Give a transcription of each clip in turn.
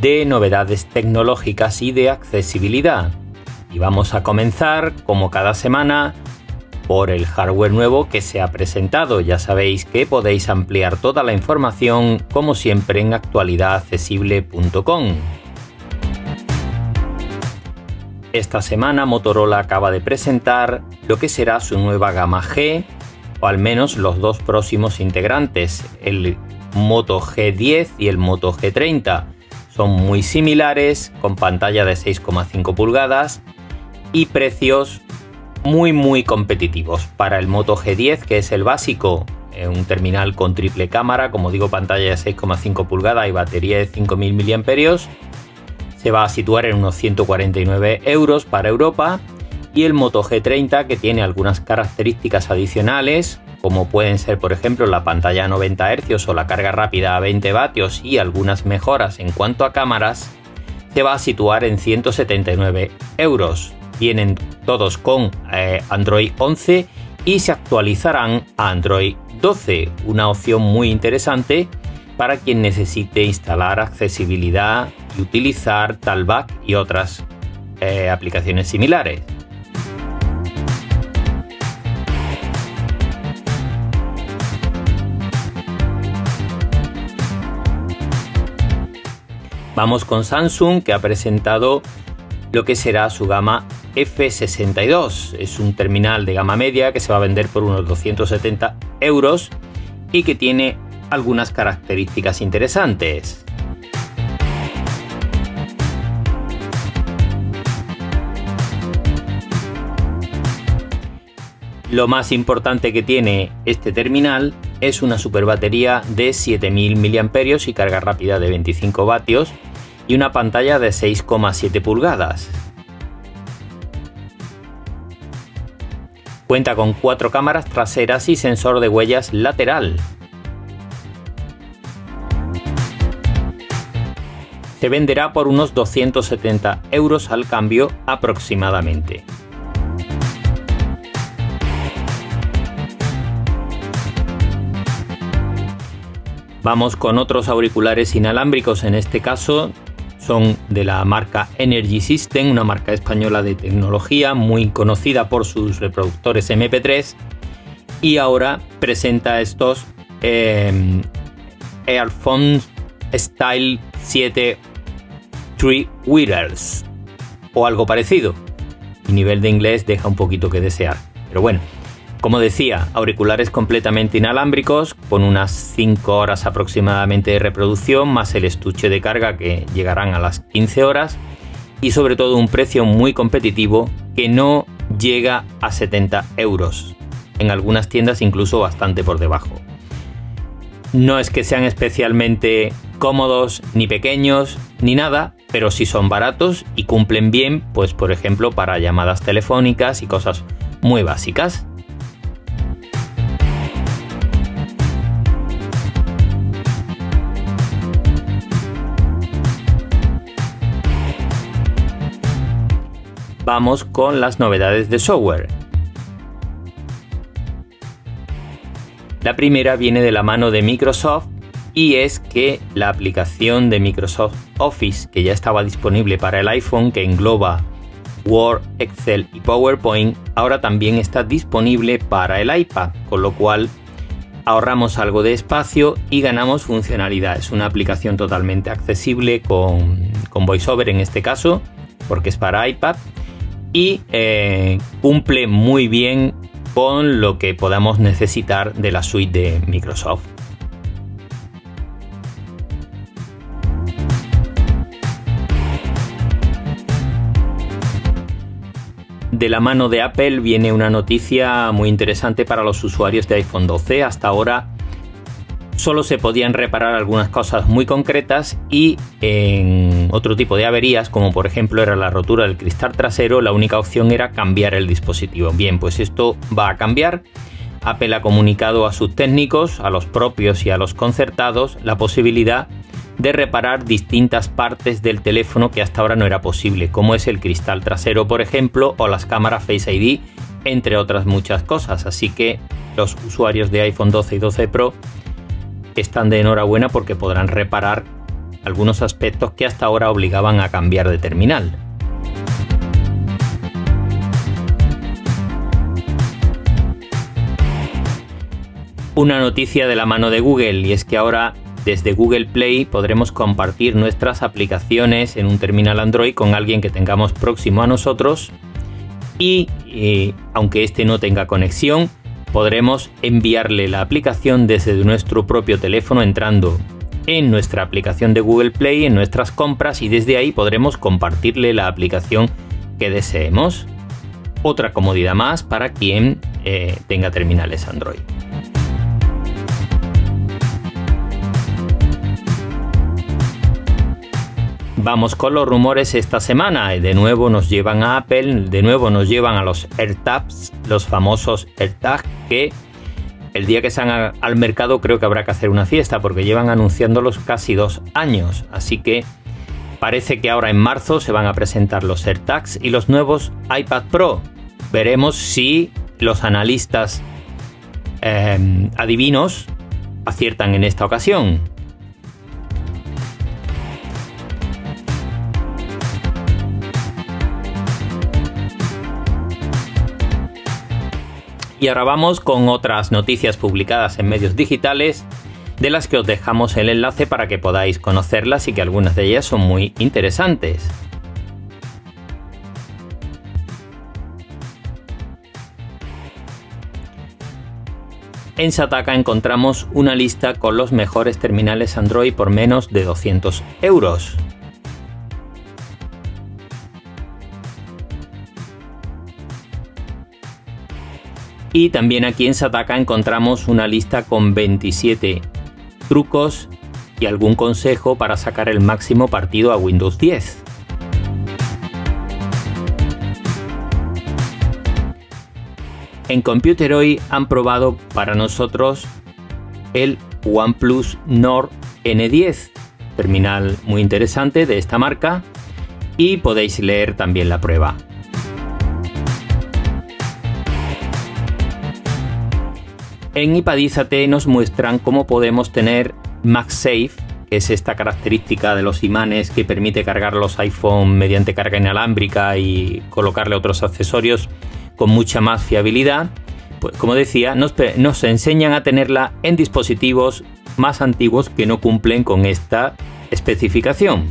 de novedades tecnológicas y de accesibilidad. Y vamos a comenzar, como cada semana, por el hardware nuevo que se ha presentado. Ya sabéis que podéis ampliar toda la información, como siempre, en actualidadaccesible.com. Esta semana Motorola acaba de presentar lo que será su nueva gama G o al menos los dos próximos integrantes, el Moto G10 y el Moto G30. Son muy similares, con pantalla de 6,5 pulgadas y precios muy muy competitivos. Para el Moto G10, que es el básico, un terminal con triple cámara, como digo, pantalla de 6,5 pulgadas y batería de 5.000 mAh, se va a situar en unos 149 euros para Europa y el Moto G30 que tiene algunas características adicionales como pueden ser por ejemplo la pantalla a 90 Hz o la carga rápida a 20 vatios y algunas mejoras en cuanto a cámaras, se va a situar en 179 euros. Vienen todos con eh, Android 11 y se actualizarán a Android 12, una opción muy interesante para quien necesite instalar accesibilidad y utilizar Talback y otras eh, aplicaciones similares. Vamos con Samsung que ha presentado lo que será su gama F62. Es un terminal de gama media que se va a vender por unos 270 euros y que tiene algunas características interesantes. Lo más importante que tiene este terminal es una super batería de 7000 mAh y carga rápida de 25 vatios y una pantalla de 6,7 pulgadas. Cuenta con cuatro cámaras traseras y sensor de huellas lateral. Se venderá por unos 270 euros al cambio aproximadamente. Vamos con otros auriculares inalámbricos, en este caso son de la marca Energy System, una marca española de tecnología muy conocida por sus reproductores MP3 y ahora presenta estos eh, Airphones Style 7 Three Wheelers o algo parecido. Mi nivel de inglés deja un poquito que desear, pero bueno. Como decía, auriculares completamente inalámbricos, con unas 5 horas aproximadamente de reproducción, más el estuche de carga que llegarán a las 15 horas, y sobre todo un precio muy competitivo que no llega a 70 euros, en algunas tiendas incluso bastante por debajo. No es que sean especialmente cómodos, ni pequeños, ni nada, pero sí son baratos y cumplen bien, pues por ejemplo para llamadas telefónicas y cosas muy básicas. Vamos con las novedades de software. La primera viene de la mano de Microsoft y es que la aplicación de Microsoft Office que ya estaba disponible para el iPhone que engloba Word, Excel y PowerPoint ahora también está disponible para el iPad, con lo cual ahorramos algo de espacio y ganamos funcionalidad. Es una aplicación totalmente accesible con, con VoiceOver en este caso, porque es para iPad y eh, cumple muy bien con lo que podamos necesitar de la suite de Microsoft. De la mano de Apple viene una noticia muy interesante para los usuarios de iPhone 12. Hasta ahora solo se podían reparar algunas cosas muy concretas y en otro tipo de averías, como por ejemplo era la rotura del cristal trasero, la única opción era cambiar el dispositivo. Bien, pues esto va a cambiar. Apple ha comunicado a sus técnicos, a los propios y a los concertados, la posibilidad de reparar distintas partes del teléfono que hasta ahora no era posible, como es el cristal trasero, por ejemplo, o las cámaras Face ID, entre otras muchas cosas. Así que los usuarios de iPhone 12 y 12 Pro están de enhorabuena porque podrán reparar algunos aspectos que hasta ahora obligaban a cambiar de terminal. Una noticia de la mano de Google y es que ahora desde Google Play podremos compartir nuestras aplicaciones en un terminal Android con alguien que tengamos próximo a nosotros y eh, aunque este no tenga conexión, podremos enviarle la aplicación desde nuestro propio teléfono entrando en nuestra aplicación de Google Play, en nuestras compras y desde ahí podremos compartirle la aplicación que deseemos. Otra comodidad más para quien eh, tenga terminales Android. Vamos con los rumores esta semana. De nuevo nos llevan a Apple, de nuevo nos llevan a los AirTags, los famosos AirTags que el día que salgan al mercado creo que habrá que hacer una fiesta porque llevan anunciándolos casi dos años. Así que parece que ahora en marzo se van a presentar los AirTags y los nuevos iPad Pro. Veremos si los analistas eh, adivinos aciertan en esta ocasión. Y ahora vamos con otras noticias publicadas en medios digitales de las que os dejamos el enlace para que podáis conocerlas y que algunas de ellas son muy interesantes. En Sataka encontramos una lista con los mejores terminales Android por menos de 200 euros. Y también aquí en Sataka encontramos una lista con 27 trucos y algún consejo para sacar el máximo partido a Windows 10. En Computer hoy han probado para nosotros el OnePlus Nord N10, terminal muy interesante de esta marca, y podéis leer también la prueba. En Ipadízate nos muestran cómo podemos tener MagSafe, que es esta característica de los imanes que permite cargar los iPhone mediante carga inalámbrica y colocarle otros accesorios con mucha más fiabilidad. Pues como decía, nos, nos enseñan a tenerla en dispositivos más antiguos que no cumplen con esta especificación.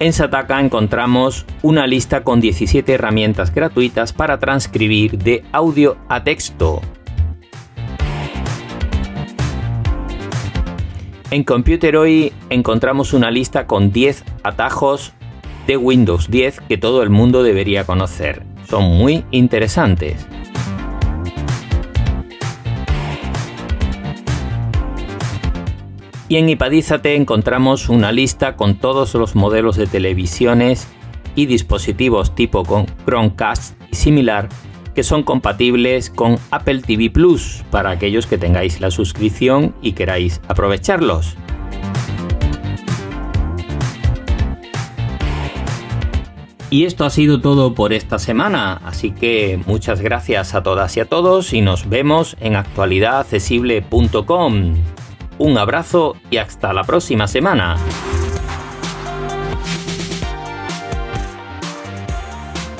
En Sataka encontramos una lista con 17 herramientas gratuitas para transcribir de audio a texto. En Computer hoy encontramos una lista con 10 atajos de Windows 10 que todo el mundo debería conocer. Son muy interesantes. Y en Ipadízate encontramos una lista con todos los modelos de televisiones y dispositivos tipo con Chromecast y similar que son compatibles con Apple TV Plus para aquellos que tengáis la suscripción y queráis aprovecharlos. Y esto ha sido todo por esta semana, así que muchas gracias a todas y a todos y nos vemos en actualidadaccesible.com. Un abrazo y hasta la próxima semana.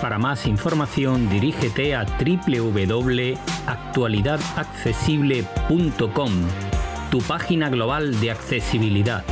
Para más información dirígete a www.actualidadaccesible.com, tu página global de accesibilidad.